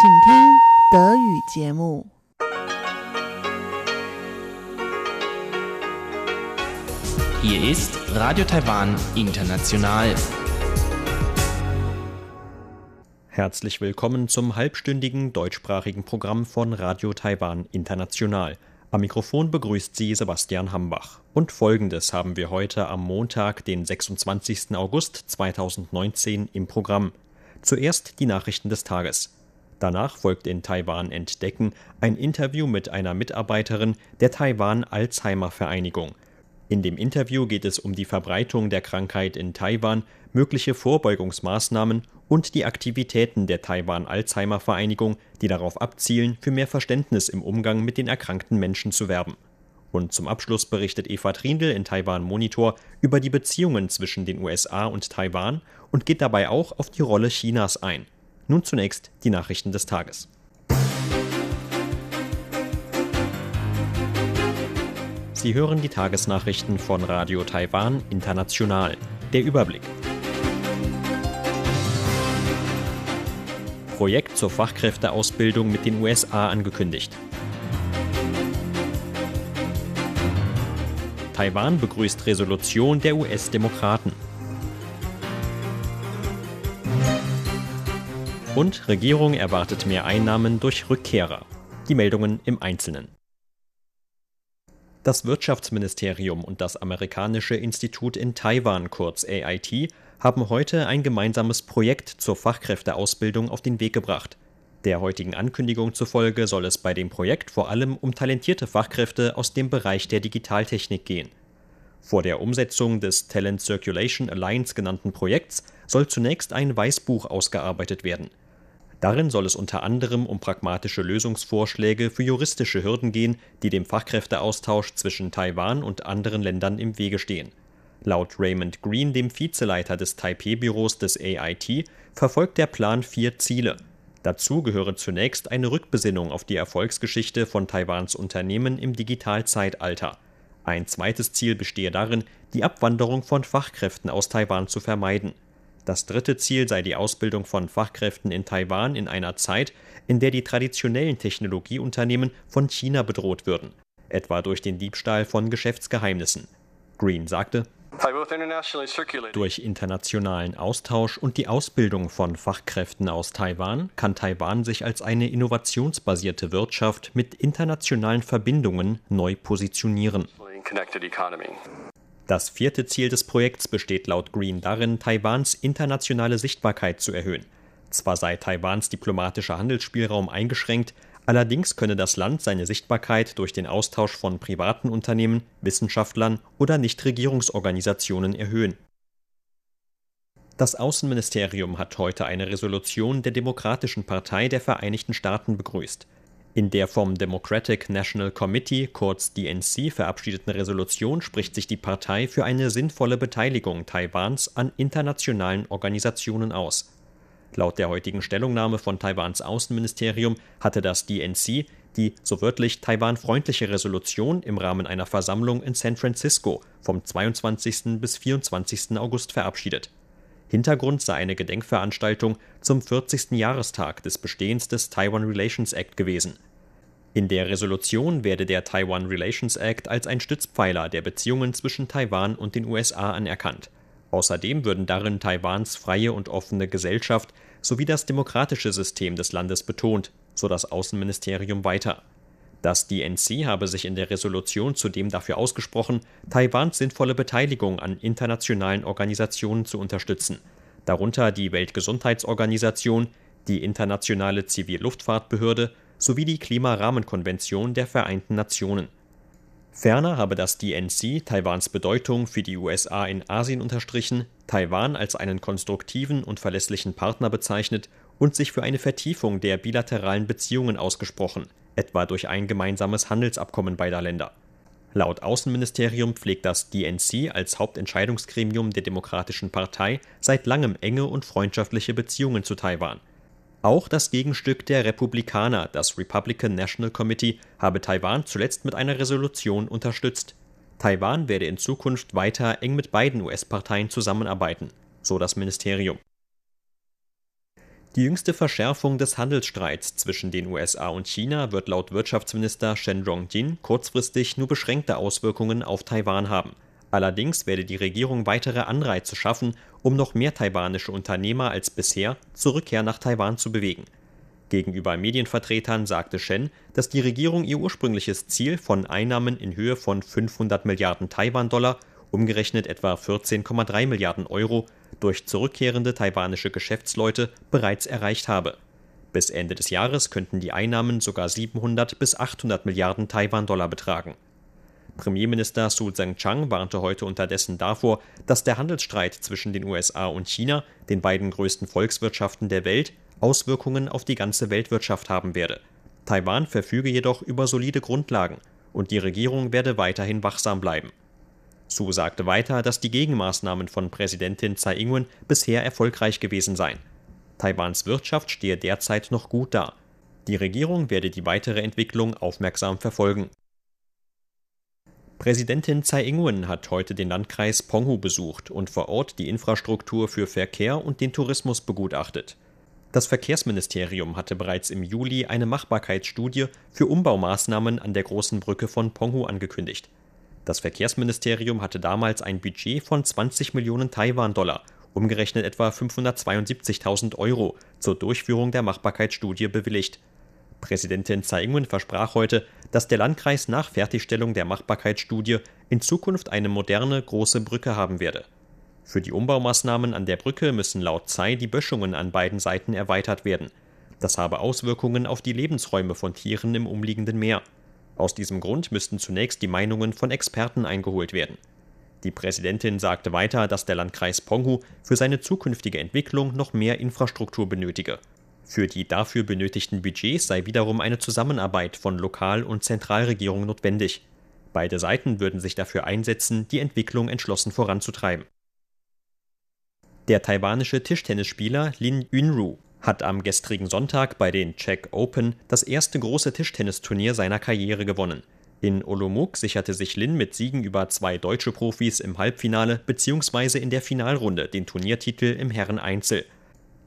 请听德语节目。Hier ist Radio Taiwan International. Herzlich willkommen zum halbstündigen deutschsprachigen Programm von Radio Taiwan International. Am Mikrofon begrüßt Sie Sebastian Hambach. Und folgendes haben wir heute am Montag, den 26. August 2019 im Programm. Zuerst die Nachrichten des Tages. Danach folgt in Taiwan Entdecken ein Interview mit einer Mitarbeiterin der Taiwan Alzheimer Vereinigung. In dem Interview geht es um die Verbreitung der Krankheit in Taiwan, mögliche Vorbeugungsmaßnahmen und die Aktivitäten der Taiwan Alzheimer Vereinigung, die darauf abzielen, für mehr Verständnis im Umgang mit den erkrankten Menschen zu werben. Und zum Abschluss berichtet Eva Trindl in Taiwan Monitor über die Beziehungen zwischen den USA und Taiwan und geht dabei auch auf die Rolle Chinas ein. Nun zunächst die Nachrichten des Tages. Sie hören die Tagesnachrichten von Radio Taiwan International. Der Überblick. Projekt zur Fachkräfteausbildung mit den USA angekündigt. Taiwan begrüßt Resolution der US-Demokraten. Und Regierung erwartet mehr Einnahmen durch Rückkehrer. Die Meldungen im Einzelnen. Das Wirtschaftsministerium und das amerikanische Institut in Taiwan, kurz AIT, haben heute ein gemeinsames Projekt zur Fachkräfteausbildung auf den Weg gebracht. Der heutigen Ankündigung zufolge soll es bei dem Projekt vor allem um talentierte Fachkräfte aus dem Bereich der Digitaltechnik gehen. Vor der Umsetzung des Talent Circulation Alliance genannten Projekts soll zunächst ein Weißbuch ausgearbeitet werden. Darin soll es unter anderem um pragmatische Lösungsvorschläge für juristische Hürden gehen, die dem Fachkräfteaustausch zwischen Taiwan und anderen Ländern im Wege stehen. Laut Raymond Green, dem Vizeleiter des Taipei-Büros des AIT, verfolgt der Plan vier Ziele. Dazu gehöre zunächst eine Rückbesinnung auf die Erfolgsgeschichte von Taiwans Unternehmen im Digitalzeitalter. Ein zweites Ziel bestehe darin, die Abwanderung von Fachkräften aus Taiwan zu vermeiden. Das dritte Ziel sei die Ausbildung von Fachkräften in Taiwan in einer Zeit, in der die traditionellen Technologieunternehmen von China bedroht würden, etwa durch den Diebstahl von Geschäftsgeheimnissen. Green sagte, durch internationalen Austausch und die Ausbildung von Fachkräften aus Taiwan kann Taiwan sich als eine innovationsbasierte Wirtschaft mit internationalen Verbindungen neu positionieren. Das vierte Ziel des Projekts besteht laut Green darin, Taiwans internationale Sichtbarkeit zu erhöhen. Zwar sei Taiwans diplomatischer Handelsspielraum eingeschränkt, allerdings könne das Land seine Sichtbarkeit durch den Austausch von privaten Unternehmen, Wissenschaftlern oder Nichtregierungsorganisationen erhöhen. Das Außenministerium hat heute eine Resolution der Demokratischen Partei der Vereinigten Staaten begrüßt. In der vom Democratic National Committee, kurz DNC, verabschiedeten Resolution spricht sich die Partei für eine sinnvolle Beteiligung Taiwans an internationalen Organisationen aus. Laut der heutigen Stellungnahme von Taiwans Außenministerium hatte das DNC die so wörtlich Taiwan-freundliche Resolution im Rahmen einer Versammlung in San Francisco vom 22. bis 24. August verabschiedet. Hintergrund sei eine Gedenkveranstaltung zum 40. Jahrestag des Bestehens des Taiwan Relations Act gewesen. In der Resolution werde der Taiwan Relations Act als ein Stützpfeiler der Beziehungen zwischen Taiwan und den USA anerkannt. Außerdem würden darin Taiwans freie und offene Gesellschaft sowie das demokratische System des Landes betont, so das Außenministerium weiter. Das DNC habe sich in der Resolution zudem dafür ausgesprochen, Taiwans sinnvolle Beteiligung an internationalen Organisationen zu unterstützen, darunter die Weltgesundheitsorganisation, die Internationale Zivilluftfahrtbehörde sowie die Klimarahmenkonvention der Vereinten Nationen. Ferner habe das DNC Taiwans Bedeutung für die USA in Asien unterstrichen, Taiwan als einen konstruktiven und verlässlichen Partner bezeichnet und sich für eine Vertiefung der bilateralen Beziehungen ausgesprochen – etwa durch ein gemeinsames Handelsabkommen beider Länder. Laut Außenministerium pflegt das DNC als Hauptentscheidungsgremium der Demokratischen Partei seit langem enge und freundschaftliche Beziehungen zu Taiwan. Auch das Gegenstück der Republikaner, das Republican National Committee, habe Taiwan zuletzt mit einer Resolution unterstützt. Taiwan werde in Zukunft weiter eng mit beiden US-Parteien zusammenarbeiten, so das Ministerium. Die jüngste Verschärfung des Handelsstreits zwischen den USA und China wird laut Wirtschaftsminister Shen Zhongjin kurzfristig nur beschränkte Auswirkungen auf Taiwan haben. Allerdings werde die Regierung weitere Anreize schaffen, um noch mehr taiwanische Unternehmer als bisher zur Rückkehr nach Taiwan zu bewegen. Gegenüber Medienvertretern sagte Shen, dass die Regierung ihr ursprüngliches Ziel von Einnahmen in Höhe von 500 Milliarden Taiwan-Dollar, umgerechnet etwa 14,3 Milliarden Euro, durch zurückkehrende taiwanische Geschäftsleute bereits erreicht habe. Bis Ende des Jahres könnten die Einnahmen sogar 700 bis 800 Milliarden Taiwan-Dollar betragen. Premierminister Su Tseng-Chang warnte heute unterdessen davor, dass der Handelsstreit zwischen den USA und China, den beiden größten Volkswirtschaften der Welt, Auswirkungen auf die ganze Weltwirtschaft haben werde. Taiwan verfüge jedoch über solide Grundlagen und die Regierung werde weiterhin wachsam bleiben. Su sagte weiter, dass die Gegenmaßnahmen von Präsidentin Tsai Ing-wen bisher erfolgreich gewesen seien. Taiwans Wirtschaft stehe derzeit noch gut da. Die Regierung werde die weitere Entwicklung aufmerksam verfolgen. Präsidentin Tsai Ing-wen hat heute den Landkreis Penghu besucht und vor Ort die Infrastruktur für Verkehr und den Tourismus begutachtet. Das Verkehrsministerium hatte bereits im Juli eine Machbarkeitsstudie für Umbaumaßnahmen an der großen Brücke von Penghu angekündigt. Das Verkehrsministerium hatte damals ein Budget von 20 Millionen Taiwan-Dollar, umgerechnet etwa 572.000 Euro, zur Durchführung der Machbarkeitsstudie bewilligt. Präsidentin Tsai Ing-wen versprach heute, dass der Landkreis nach Fertigstellung der Machbarkeitsstudie in Zukunft eine moderne, große Brücke haben werde. Für die Umbaumaßnahmen an der Brücke müssen laut Tsai die Böschungen an beiden Seiten erweitert werden. Das habe Auswirkungen auf die Lebensräume von Tieren im umliegenden Meer. Aus diesem Grund müssten zunächst die Meinungen von Experten eingeholt werden. Die Präsidentin sagte weiter, dass der Landkreis Penghu für seine zukünftige Entwicklung noch mehr Infrastruktur benötige. Für die dafür benötigten Budgets sei wiederum eine Zusammenarbeit von Lokal- und Zentralregierung notwendig. Beide Seiten würden sich dafür einsetzen, die Entwicklung entschlossen voranzutreiben. Der taiwanische Tischtennisspieler Lin Yunru hat am gestrigen Sonntag bei den Czech Open das erste große Tischtennisturnier seiner Karriere gewonnen. In Olomouc sicherte sich Lin mit Siegen über zwei deutsche Profis im Halbfinale bzw. in der Finalrunde den Turniertitel im Herreneinzel.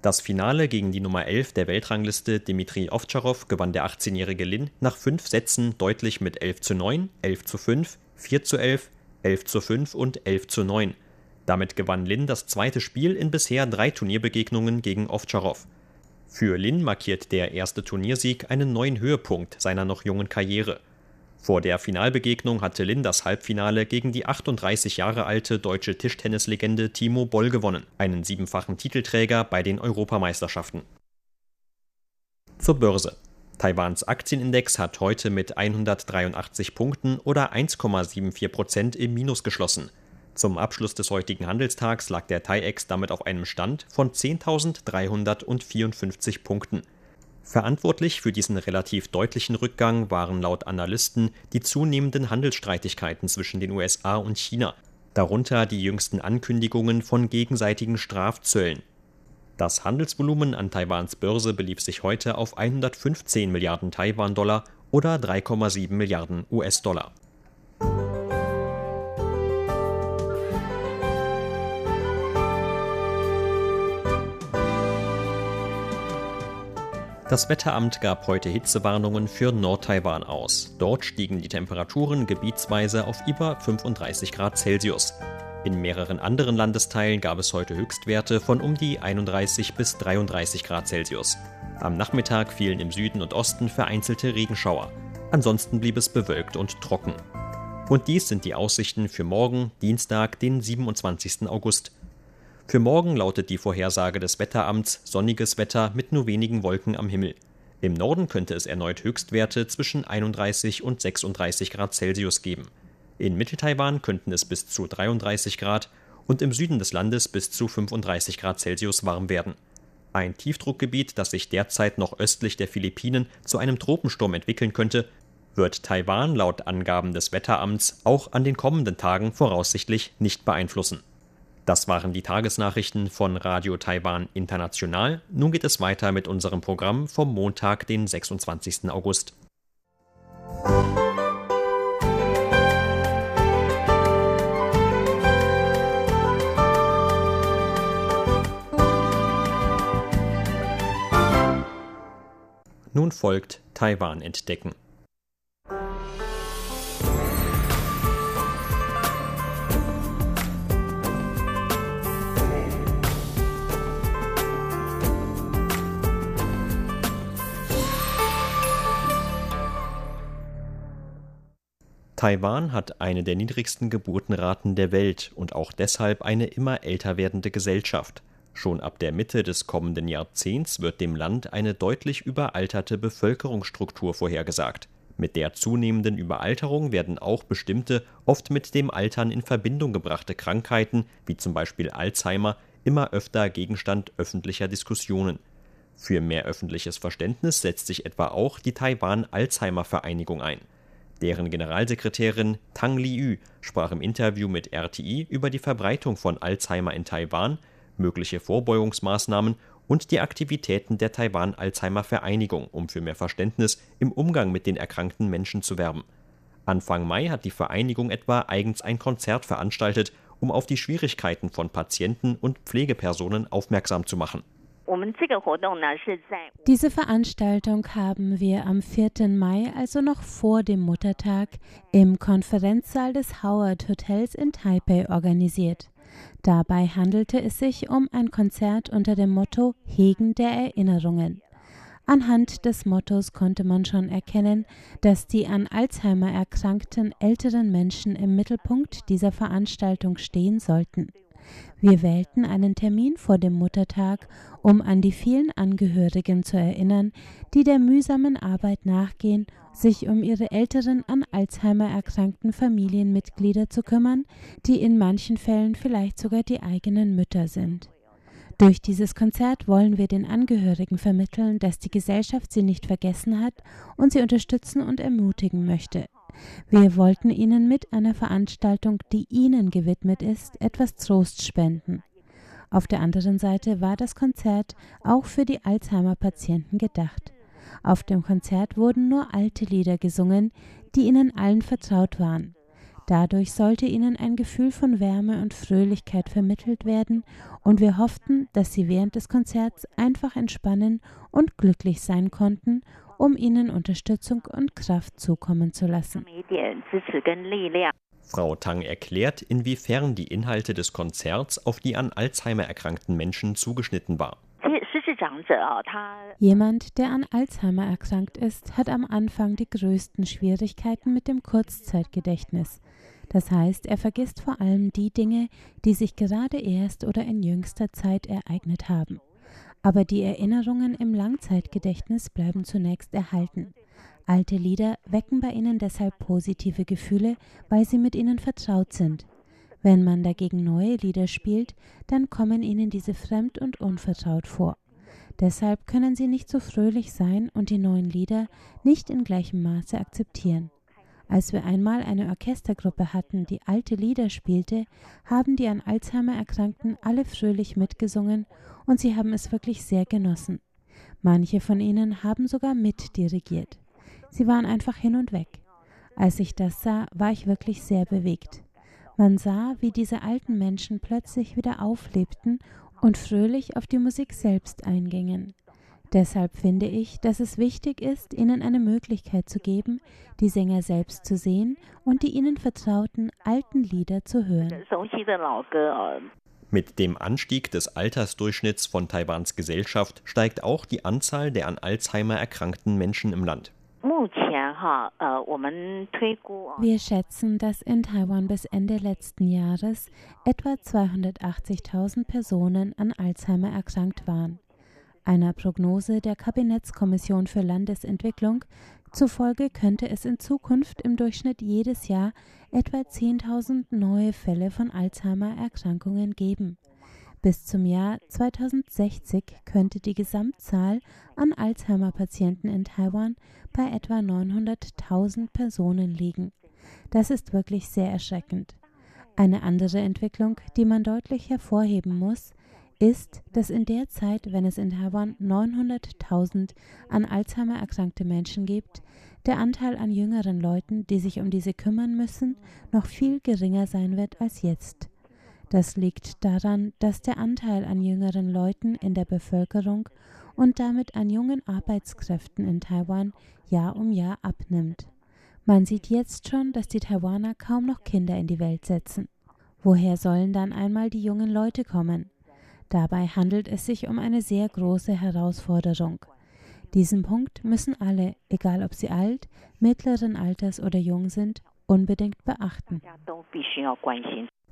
Das Finale gegen die Nummer 11 der Weltrangliste Dmitri Ovtcharov gewann der 18-jährige Lin nach fünf Sätzen deutlich mit 11 zu 9, 11 zu 5, 4 zu 11, 11 zu 5 und 11 zu 9. Damit gewann Lin das zweite Spiel in bisher drei Turnierbegegnungen gegen Ovtcharov. Für Lin markiert der erste Turniersieg einen neuen Höhepunkt seiner noch jungen Karriere. Vor der Finalbegegnung hatte Lin das Halbfinale gegen die 38 Jahre alte deutsche Tischtennislegende Timo Boll gewonnen, einen siebenfachen Titelträger bei den Europameisterschaften. Zur Börse. Taiwans Aktienindex hat heute mit 183 Punkten oder 1,74 Prozent im Minus geschlossen. Zum Abschluss des heutigen Handelstags lag der TAIEX damit auf einem Stand von 10.354 Punkten. Verantwortlich für diesen relativ deutlichen Rückgang waren laut Analysten die zunehmenden Handelsstreitigkeiten zwischen den USA und China, darunter die jüngsten Ankündigungen von gegenseitigen Strafzöllen. Das Handelsvolumen an Taiwans Börse belief sich heute auf 115 Milliarden Taiwan-Dollar oder 3,7 Milliarden US-Dollar. Das Wetteramt gab heute Hitzewarnungen für Nordtaiwan aus. Dort stiegen die Temperaturen gebietsweise auf über 35 Grad Celsius. In mehreren anderen Landesteilen gab es heute Höchstwerte von um die 31 bis 33 Grad Celsius. Am Nachmittag fielen im Süden und Osten vereinzelte Regenschauer. Ansonsten blieb es bewölkt und trocken. Und dies sind die Aussichten für morgen, Dienstag, den 27. August. Für morgen lautet die Vorhersage des Wetteramts sonniges Wetter mit nur wenigen Wolken am Himmel. Im Norden könnte es erneut Höchstwerte zwischen 31 und 36 Grad Celsius geben. In Mitteltaiwan könnten es bis zu 33 Grad und im Süden des Landes bis zu 35 Grad Celsius warm werden. Ein Tiefdruckgebiet, das sich derzeit noch östlich der Philippinen zu einem Tropensturm entwickeln könnte, wird Taiwan laut Angaben des Wetteramts auch an den kommenden Tagen voraussichtlich nicht beeinflussen. Das waren die Tagesnachrichten von Radio Taiwan International. Nun geht es weiter mit unserem Programm vom Montag, den 26. August. Nun folgt Taiwan entdecken. Taiwan hat eine der niedrigsten Geburtenraten der Welt und auch deshalb eine immer älter werdende Gesellschaft. Schon ab der Mitte des kommenden Jahrzehnts wird dem Land eine deutlich überalterte Bevölkerungsstruktur vorhergesagt. Mit der zunehmenden Überalterung werden auch bestimmte, oft mit dem Altern in Verbindung gebrachte Krankheiten, wie zum Beispiel Alzheimer, immer öfter Gegenstand öffentlicher Diskussionen. Für mehr öffentliches Verständnis setzt sich etwa auch die Taiwan Alzheimer Vereinigung ein. Deren Generalsekretärin Tang Liu sprach im Interview mit RTI über die Verbreitung von Alzheimer in Taiwan, mögliche Vorbeugungsmaßnahmen und die Aktivitäten der Taiwan Alzheimer Vereinigung, um für mehr Verständnis im Umgang mit den erkrankten Menschen zu werben. Anfang Mai hat die Vereinigung etwa eigens ein Konzert veranstaltet, um auf die Schwierigkeiten von Patienten und Pflegepersonen aufmerksam zu machen diese Veranstaltung haben wir am 4. Mai, also noch vor dem Muttertag, im Konferenzsaal des Howard Hotels in Taipei organisiert. Dabei handelte es sich um ein Konzert unter dem Motto Hegen der Erinnerungen. Anhand des Mottos konnte man schon erkennen, dass die an Alzheimer erkrankten älteren Menschen im Mittelpunkt dieser Veranstaltung stehen sollten. Wir wählten einen Termin vor dem Muttertag, um an die vielen Angehörigen zu erinnern, die der mühsamen Arbeit nachgehen, sich um ihre älteren an Alzheimer erkrankten Familienmitglieder zu kümmern, die in manchen Fällen vielleicht sogar die eigenen Mütter sind. Durch dieses Konzert wollen wir den Angehörigen vermitteln, dass die Gesellschaft sie nicht vergessen hat und sie unterstützen und ermutigen möchte. Wir wollten Ihnen mit einer Veranstaltung, die Ihnen gewidmet ist, etwas Trost spenden. Auf der anderen Seite war das Konzert auch für die Alzheimer-Patienten gedacht. Auf dem Konzert wurden nur alte Lieder gesungen, die ihnen allen vertraut waren. Dadurch sollte ihnen ein Gefühl von Wärme und Fröhlichkeit vermittelt werden, und wir hofften, dass sie während des Konzerts einfach entspannen und glücklich sein konnten um ihnen Unterstützung und Kraft zukommen zu lassen. Frau Tang erklärt, inwiefern die Inhalte des Konzerts auf die an Alzheimer erkrankten Menschen zugeschnitten war. Jemand, der an Alzheimer erkrankt ist, hat am Anfang die größten Schwierigkeiten mit dem Kurzzeitgedächtnis. Das heißt, er vergisst vor allem die Dinge, die sich gerade erst oder in jüngster Zeit ereignet haben aber die Erinnerungen im Langzeitgedächtnis bleiben zunächst erhalten. Alte Lieder wecken bei ihnen deshalb positive Gefühle, weil sie mit ihnen vertraut sind. Wenn man dagegen neue Lieder spielt, dann kommen ihnen diese fremd und unvertraut vor. Deshalb können sie nicht so fröhlich sein und die neuen Lieder nicht in gleichem Maße akzeptieren. Als wir einmal eine Orchestergruppe hatten, die alte Lieder spielte, haben die an Alzheimer Erkrankten alle fröhlich mitgesungen und sie haben es wirklich sehr genossen. Manche von ihnen haben sogar mitdirigiert. Sie waren einfach hin und weg. Als ich das sah, war ich wirklich sehr bewegt. Man sah, wie diese alten Menschen plötzlich wieder auflebten und fröhlich auf die Musik selbst eingingen. Deshalb finde ich, dass es wichtig ist, ihnen eine Möglichkeit zu geben, die Sänger selbst zu sehen und die ihnen vertrauten alten Lieder zu hören. Mit dem Anstieg des Altersdurchschnitts von Taiwans Gesellschaft steigt auch die Anzahl der an Alzheimer erkrankten Menschen im Land. Wir schätzen, dass in Taiwan bis Ende letzten Jahres etwa 280.000 Personen an Alzheimer erkrankt waren. Einer Prognose der Kabinettskommission für Landesentwicklung zufolge könnte es in Zukunft im Durchschnitt jedes Jahr etwa 10.000 neue Fälle von Alzheimer-Erkrankungen geben. Bis zum Jahr 2060 könnte die Gesamtzahl an Alzheimer-Patienten in Taiwan bei etwa 900.000 Personen liegen. Das ist wirklich sehr erschreckend. Eine andere Entwicklung, die man deutlich hervorheben muss, ist, dass in der Zeit, wenn es in Taiwan 900.000 an Alzheimer erkrankte Menschen gibt, der Anteil an jüngeren Leuten, die sich um diese kümmern müssen, noch viel geringer sein wird als jetzt. Das liegt daran, dass der Anteil an jüngeren Leuten in der Bevölkerung und damit an jungen Arbeitskräften in Taiwan Jahr um Jahr abnimmt. Man sieht jetzt schon, dass die Taiwaner kaum noch Kinder in die Welt setzen. Woher sollen dann einmal die jungen Leute kommen? Dabei handelt es sich um eine sehr große Herausforderung. Diesen Punkt müssen alle, egal ob sie alt, mittleren Alters oder jung sind, unbedingt beachten.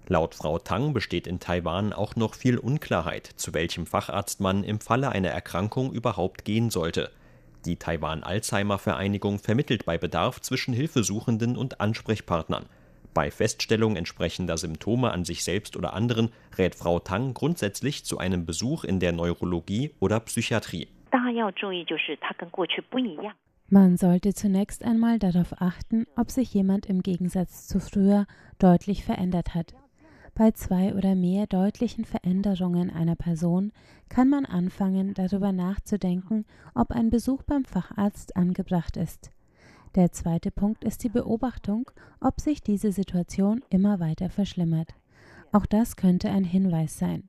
Laut Frau Tang besteht in Taiwan auch noch viel Unklarheit, zu welchem Facharzt man im Falle einer Erkrankung überhaupt gehen sollte. Die Taiwan Alzheimer Vereinigung vermittelt bei Bedarf zwischen Hilfesuchenden und Ansprechpartnern. Bei Feststellung entsprechender Symptome an sich selbst oder anderen rät Frau Tang grundsätzlich zu einem Besuch in der Neurologie oder Psychiatrie. Man sollte zunächst einmal darauf achten, ob sich jemand im Gegensatz zu früher deutlich verändert hat. Bei zwei oder mehr deutlichen Veränderungen einer Person kann man anfangen, darüber nachzudenken, ob ein Besuch beim Facharzt angebracht ist. Der zweite Punkt ist die Beobachtung, ob sich diese Situation immer weiter verschlimmert. Auch das könnte ein Hinweis sein.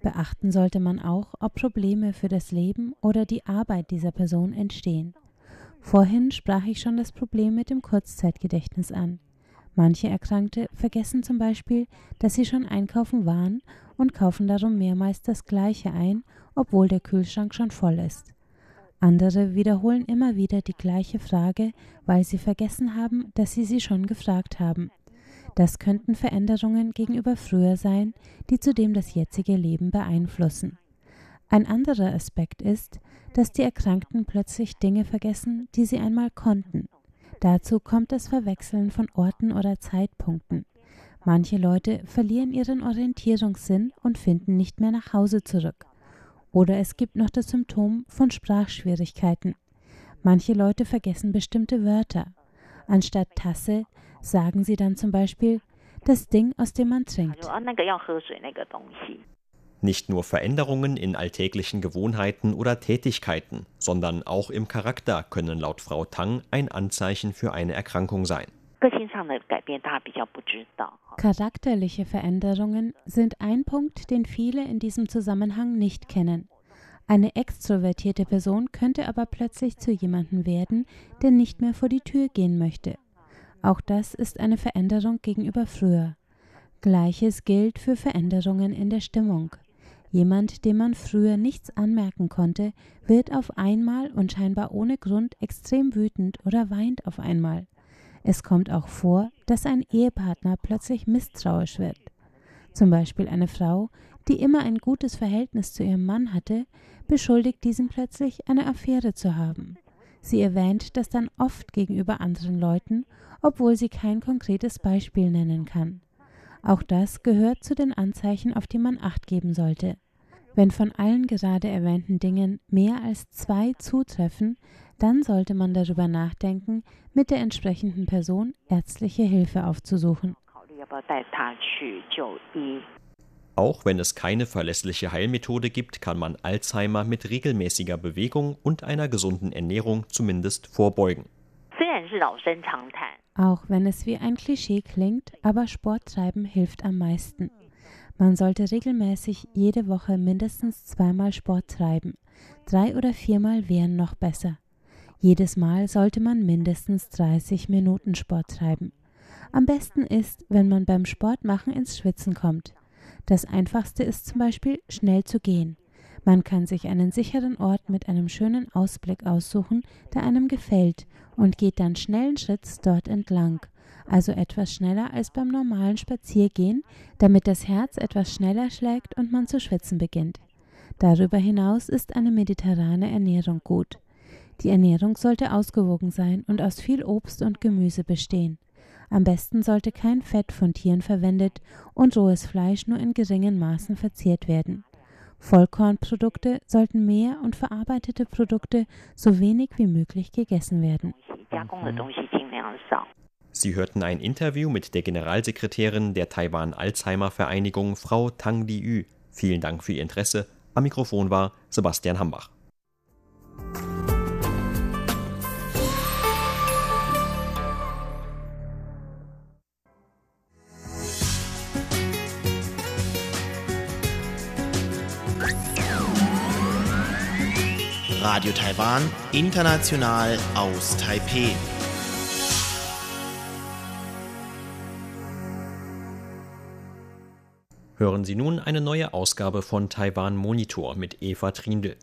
Beachten sollte man auch, ob Probleme für das Leben oder die Arbeit dieser Person entstehen. Vorhin sprach ich schon das Problem mit dem Kurzzeitgedächtnis an. Manche Erkrankte vergessen zum Beispiel, dass sie schon einkaufen waren und kaufen darum mehrmals das Gleiche ein, obwohl der Kühlschrank schon voll ist. Andere wiederholen immer wieder die gleiche Frage, weil sie vergessen haben, dass sie sie schon gefragt haben. Das könnten Veränderungen gegenüber früher sein, die zudem das jetzige Leben beeinflussen. Ein anderer Aspekt ist, dass die Erkrankten plötzlich Dinge vergessen, die sie einmal konnten. Dazu kommt das Verwechseln von Orten oder Zeitpunkten. Manche Leute verlieren ihren Orientierungssinn und finden nicht mehr nach Hause zurück. Oder es gibt noch das Symptom von Sprachschwierigkeiten. Manche Leute vergessen bestimmte Wörter. Anstatt Tasse sagen sie dann zum Beispiel das Ding, aus dem man trinkt. Nicht nur Veränderungen in alltäglichen Gewohnheiten oder Tätigkeiten, sondern auch im Charakter können laut Frau Tang ein Anzeichen für eine Erkrankung sein. Charakterliche Veränderungen sind ein Punkt, den viele in diesem Zusammenhang nicht kennen. Eine extrovertierte Person könnte aber plötzlich zu jemandem werden, der nicht mehr vor die Tür gehen möchte. Auch das ist eine Veränderung gegenüber früher. Gleiches gilt für Veränderungen in der Stimmung. Jemand, dem man früher nichts anmerken konnte, wird auf einmal und scheinbar ohne Grund extrem wütend oder weint auf einmal. Es kommt auch vor, dass ein Ehepartner plötzlich misstrauisch wird. Zum Beispiel eine Frau, die immer ein gutes Verhältnis zu ihrem Mann hatte, beschuldigt diesen plötzlich, eine Affäre zu haben. Sie erwähnt das dann oft gegenüber anderen Leuten, obwohl sie kein konkretes Beispiel nennen kann. Auch das gehört zu den Anzeichen, auf die man acht geben sollte. Wenn von allen gerade erwähnten Dingen mehr als zwei zutreffen, dann sollte man darüber nachdenken, mit der entsprechenden Person ärztliche Hilfe aufzusuchen. Auch wenn es keine verlässliche Heilmethode gibt, kann man Alzheimer mit regelmäßiger Bewegung und einer gesunden Ernährung zumindest vorbeugen. Auch wenn es wie ein Klischee klingt, aber Sport treiben hilft am meisten. Man sollte regelmäßig jede Woche mindestens zweimal Sport treiben. Drei oder viermal wären noch besser. Jedes Mal sollte man mindestens 30 Minuten Sport treiben. Am besten ist, wenn man beim Sportmachen ins Schwitzen kommt. Das einfachste ist zum Beispiel schnell zu gehen. Man kann sich einen sicheren Ort mit einem schönen Ausblick aussuchen, der einem gefällt, und geht dann schnellen Schritts dort entlang, also etwas schneller als beim normalen Spaziergehen, damit das Herz etwas schneller schlägt und man zu schwitzen beginnt. Darüber hinaus ist eine mediterrane Ernährung gut. Die Ernährung sollte ausgewogen sein und aus viel Obst und Gemüse bestehen. Am besten sollte kein Fett von Tieren verwendet und rohes Fleisch nur in geringen Maßen verzehrt werden. Vollkornprodukte sollten mehr und verarbeitete Produkte so wenig wie möglich gegessen werden. Sie hörten ein Interview mit der Generalsekretärin der Taiwan Alzheimer Vereinigung, Frau Tang Liu. Vielen Dank für Ihr Interesse. Am Mikrofon war Sebastian Hambach. Radio Taiwan, international aus Taipeh. Hören Sie nun eine neue Ausgabe von Taiwan Monitor mit Eva Trindl.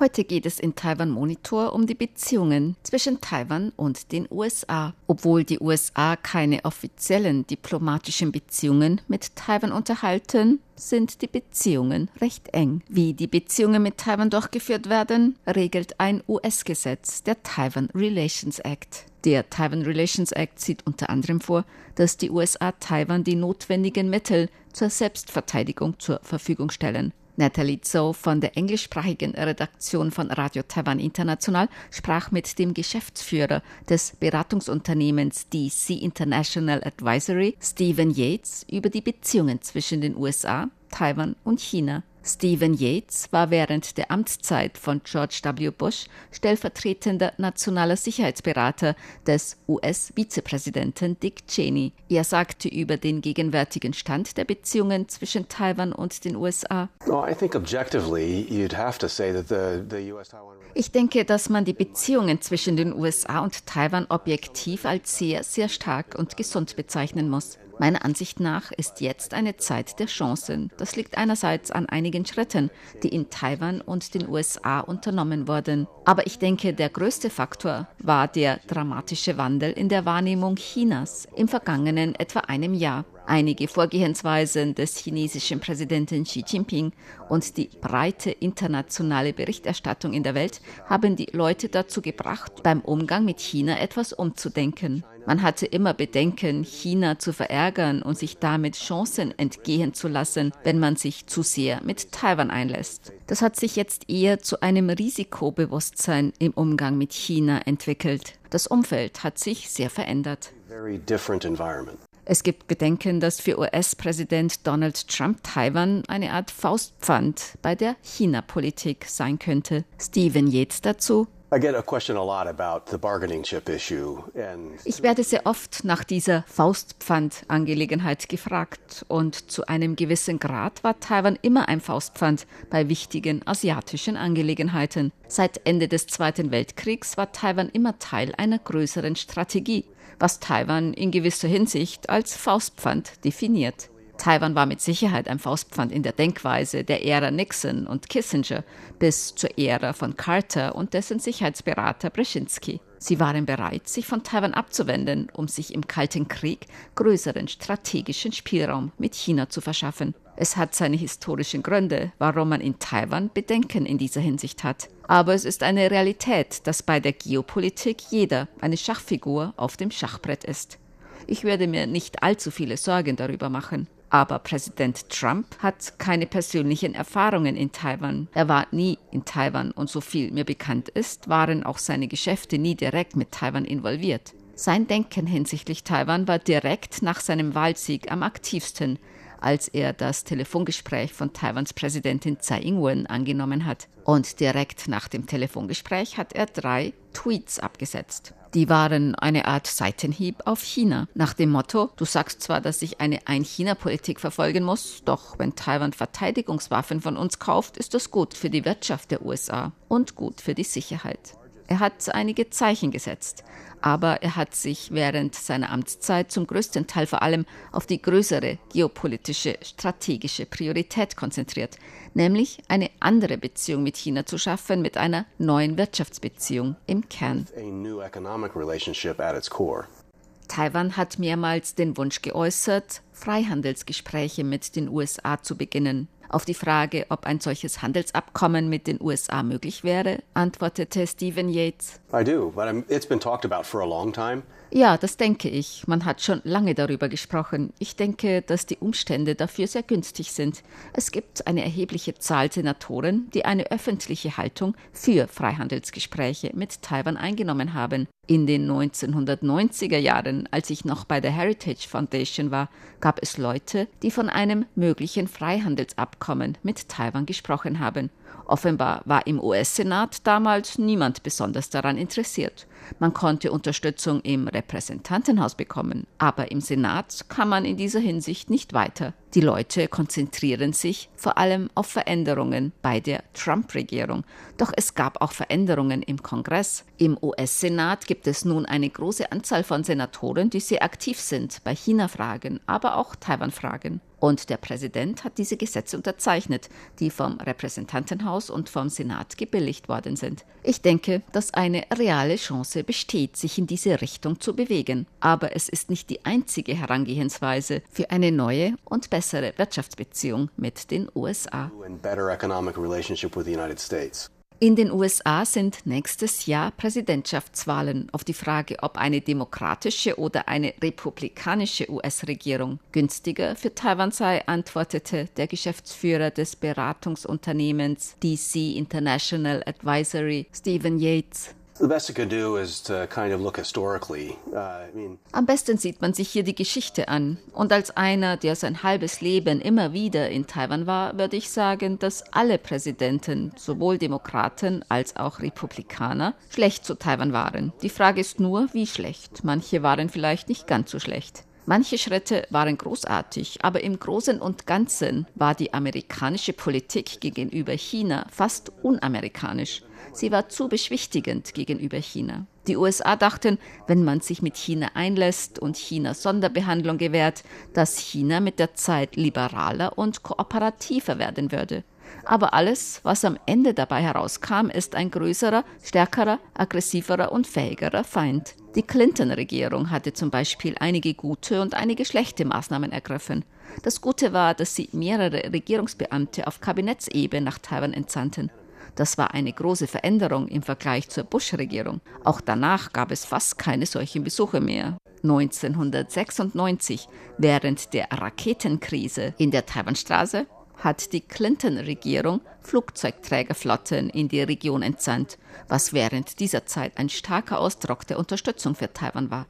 Heute geht es in Taiwan Monitor um die Beziehungen zwischen Taiwan und den USA. Obwohl die USA keine offiziellen diplomatischen Beziehungen mit Taiwan unterhalten, sind die Beziehungen recht eng. Wie die Beziehungen mit Taiwan durchgeführt werden, regelt ein US-Gesetz, der Taiwan Relations Act. Der Taiwan Relations Act sieht unter anderem vor, dass die USA Taiwan die notwendigen Mittel zur Selbstverteidigung zur Verfügung stellen. Natalie Zhou von der englischsprachigen Redaktion von Radio Taiwan International sprach mit dem Geschäftsführer des Beratungsunternehmens DC International Advisory, Stephen Yates, über die Beziehungen zwischen den USA, Taiwan und China. Stephen Yates war während der Amtszeit von George W. Bush stellvertretender nationaler Sicherheitsberater des US-Vizepräsidenten Dick Cheney. Er sagte über den gegenwärtigen Stand der Beziehungen zwischen Taiwan und den USA. Ich denke, dass man die Beziehungen zwischen den USA und Taiwan objektiv als sehr, sehr stark und gesund bezeichnen muss. Meiner Ansicht nach ist jetzt eine Zeit der Chancen. Das liegt einerseits an einigen Schritten, die in Taiwan und den USA unternommen wurden. Aber ich denke, der größte Faktor war der dramatische Wandel in der Wahrnehmung Chinas im vergangenen etwa einem Jahr. Einige Vorgehensweisen des chinesischen Präsidenten Xi Jinping und die breite internationale Berichterstattung in der Welt haben die Leute dazu gebracht, beim Umgang mit China etwas umzudenken. Man hatte immer Bedenken, China zu verärgern und sich damit Chancen entgehen zu lassen, wenn man sich zu sehr mit Taiwan einlässt. Das hat sich jetzt eher zu einem Risikobewusstsein im Umgang mit China entwickelt. Das Umfeld hat sich sehr verändert. Es gibt Bedenken, dass für US-Präsident Donald Trump Taiwan eine Art Faustpfand bei der China-Politik sein könnte. Stephen Yates dazu. Ich werde sehr oft nach dieser Faustpfand-Angelegenheit gefragt und zu einem gewissen Grad war Taiwan immer ein Faustpfand bei wichtigen asiatischen Angelegenheiten. Seit Ende des Zweiten Weltkriegs war Taiwan immer Teil einer größeren Strategie was Taiwan in gewisser Hinsicht als Faustpfand definiert. Taiwan war mit Sicherheit ein Faustpfand in der Denkweise der Ära Nixon und Kissinger bis zur Ära von Carter und dessen Sicherheitsberater Brzezinski. Sie waren bereit, sich von Taiwan abzuwenden, um sich im Kalten Krieg größeren strategischen Spielraum mit China zu verschaffen. Es hat seine historischen Gründe, warum man in Taiwan Bedenken in dieser Hinsicht hat. Aber es ist eine Realität, dass bei der Geopolitik jeder eine Schachfigur auf dem Schachbrett ist. Ich würde mir nicht allzu viele Sorgen darüber machen. Aber Präsident Trump hat keine persönlichen Erfahrungen in Taiwan. Er war nie in Taiwan und so viel mir bekannt ist, waren auch seine Geschäfte nie direkt mit Taiwan involviert. Sein Denken hinsichtlich Taiwan war direkt nach seinem Wahlsieg am aktivsten als er das Telefongespräch von Taiwans Präsidentin Tsai Ing-wen angenommen hat. Und direkt nach dem Telefongespräch hat er drei Tweets abgesetzt. Die waren eine Art Seitenhieb auf China, nach dem Motto, du sagst zwar, dass ich eine Ein-China-Politik verfolgen muss, doch wenn Taiwan Verteidigungswaffen von uns kauft, ist das gut für die Wirtschaft der USA und gut für die Sicherheit. Er hat einige Zeichen gesetzt, aber er hat sich während seiner Amtszeit zum größten Teil vor allem auf die größere geopolitische strategische Priorität konzentriert, nämlich eine andere Beziehung mit China zu schaffen, mit einer neuen Wirtschaftsbeziehung im Kern. Taiwan hat mehrmals den Wunsch geäußert, Freihandelsgespräche mit den USA zu beginnen. Auf die Frage, ob ein solches Handelsabkommen mit den USA möglich wäre, antwortete Stephen Yates. I do, but it's been talked about for a long time. Ja, das denke ich. Man hat schon lange darüber gesprochen. Ich denke, dass die Umstände dafür sehr günstig sind. Es gibt eine erhebliche Zahl Senatoren, die eine öffentliche Haltung für Freihandelsgespräche mit Taiwan eingenommen haben. In den 1990er Jahren, als ich noch bei der Heritage Foundation war, gab es Leute, die von einem möglichen Freihandelsabkommen mit Taiwan gesprochen haben. Offenbar war im US-Senat damals niemand besonders daran interessiert. Man konnte Unterstützung im Repräsentantenhaus bekommen, aber im Senat kann man in dieser Hinsicht nicht weiter. Die Leute konzentrieren sich vor allem auf Veränderungen bei der Trump-Regierung. Doch es gab auch Veränderungen im Kongress. Im US-Senat gibt es nun eine große Anzahl von Senatoren, die sehr aktiv sind bei China-Fragen, aber auch Taiwan-Fragen. Und der Präsident hat diese Gesetze unterzeichnet, die vom Repräsentantenhaus und vom Senat gebilligt worden sind. Ich denke, dass eine reale Chance besteht, sich in diese Richtung zu bewegen. Aber es ist nicht die einzige Herangehensweise für eine neue und bessere Wirtschaftsbeziehung mit den USA. In den USA sind nächstes Jahr Präsidentschaftswahlen. Auf die Frage, ob eine demokratische oder eine republikanische US-Regierung günstiger für Taiwan sei, antwortete der Geschäftsführer des Beratungsunternehmens DC International Advisory, Stephen Yates. Am besten sieht man sich hier die Geschichte an. Und als einer, der sein halbes Leben immer wieder in Taiwan war, würde ich sagen, dass alle Präsidenten, sowohl Demokraten als auch Republikaner, schlecht zu Taiwan waren. Die Frage ist nur, wie schlecht. Manche waren vielleicht nicht ganz so schlecht. Manche Schritte waren großartig, aber im Großen und Ganzen war die amerikanische Politik gegenüber China fast unamerikanisch. Sie war zu beschwichtigend gegenüber China. Die USA dachten, wenn man sich mit China einlässt und China Sonderbehandlung gewährt, dass China mit der Zeit liberaler und kooperativer werden würde. Aber alles, was am Ende dabei herauskam, ist ein größerer, stärkerer, aggressiverer und fähigerer Feind. Die Clinton-Regierung hatte zum Beispiel einige gute und einige schlechte Maßnahmen ergriffen. Das Gute war, dass sie mehrere Regierungsbeamte auf Kabinettsebene nach Taiwan entsandten. Das war eine große Veränderung im Vergleich zur Bush-Regierung. Auch danach gab es fast keine solchen Besuche mehr. 1996, während der Raketenkrise in der Taiwanstraße, hat die Clinton-Regierung Flugzeugträgerflotten in die Region entsandt, was während dieser Zeit ein starker Ausdruck der Unterstützung für Taiwan war.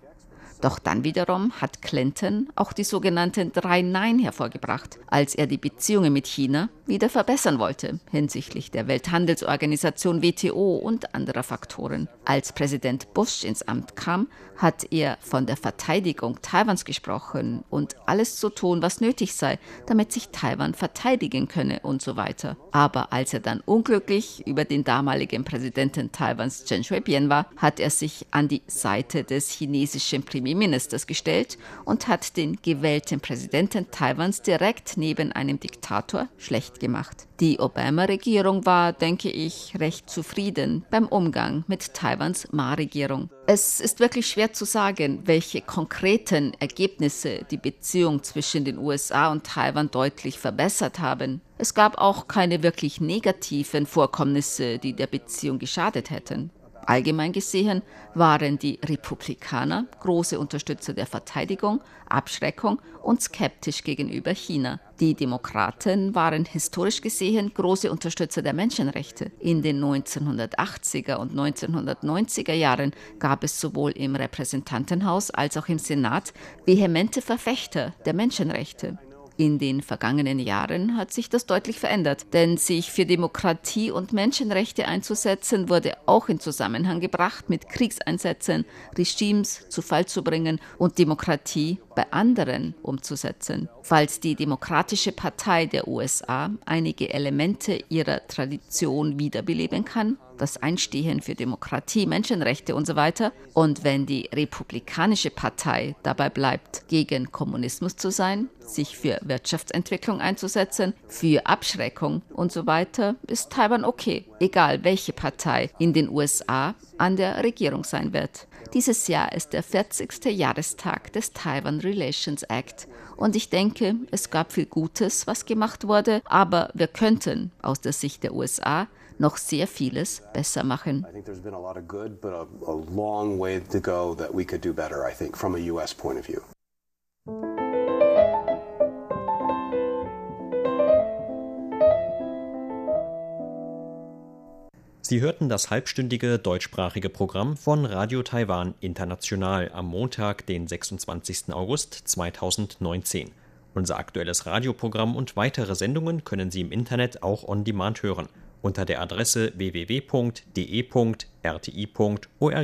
Doch dann wiederum hat Clinton auch die sogenannten drei Nein hervorgebracht, als er die Beziehungen mit China wieder verbessern wollte hinsichtlich der Welthandelsorganisation WTO und anderer Faktoren. Als Präsident Bush ins Amt kam, hat er von der Verteidigung Taiwans gesprochen und alles zu tun, was nötig sei, damit sich Taiwan verteidigen könne und so weiter. Aber als er dann unglücklich über den damaligen Präsidenten Taiwans Chen Shui-bian war, hat er sich an die Seite des chinesischen Premierministers gestellt und hat den gewählten Präsidenten Taiwans direkt neben einem Diktator schlecht gemacht. Die Obama-Regierung war, denke ich, recht zufrieden beim Umgang mit Taiwans Ma-Regierung. Es ist wirklich schwer zu sagen, welche konkreten Ergebnisse die Beziehung zwischen den USA und Taiwan deutlich verbessert haben. Es gab auch keine wirklich negativen Vorkommnisse, die der Beziehung geschadet hätten. Allgemein gesehen waren die Republikaner große Unterstützer der Verteidigung, Abschreckung und skeptisch gegenüber China. Die Demokraten waren historisch gesehen große Unterstützer der Menschenrechte. In den 1980er und 1990er Jahren gab es sowohl im Repräsentantenhaus als auch im Senat vehemente Verfechter der Menschenrechte. In den vergangenen Jahren hat sich das deutlich verändert, denn sich für Demokratie und Menschenrechte einzusetzen, wurde auch in Zusammenhang gebracht mit Kriegseinsätzen, Regimes zu Fall zu bringen und Demokratie bei anderen umzusetzen. Falls die Demokratische Partei der USA einige Elemente ihrer Tradition wiederbeleben kann, das Einstehen für Demokratie, Menschenrechte und so weiter. Und wenn die Republikanische Partei dabei bleibt, gegen Kommunismus zu sein, sich für Wirtschaftsentwicklung einzusetzen, für Abschreckung und so weiter, ist Taiwan okay, egal welche Partei in den USA an der Regierung sein wird. Dieses Jahr ist der 40. Jahrestag des Taiwan Relations Act und ich denke, es gab viel Gutes, was gemacht wurde, aber wir könnten aus der Sicht der USA noch sehr vieles besser machen. I think there's been a lot of good, but a, a long way to go that we could do better, I think, from a US point of view. Sie hörten das halbstündige deutschsprachige Programm von Radio Taiwan International am Montag, den 26. August 2019. Unser aktuelles Radioprogramm und weitere Sendungen können Sie im Internet auch on demand hören unter der Adresse www.de.rti.org.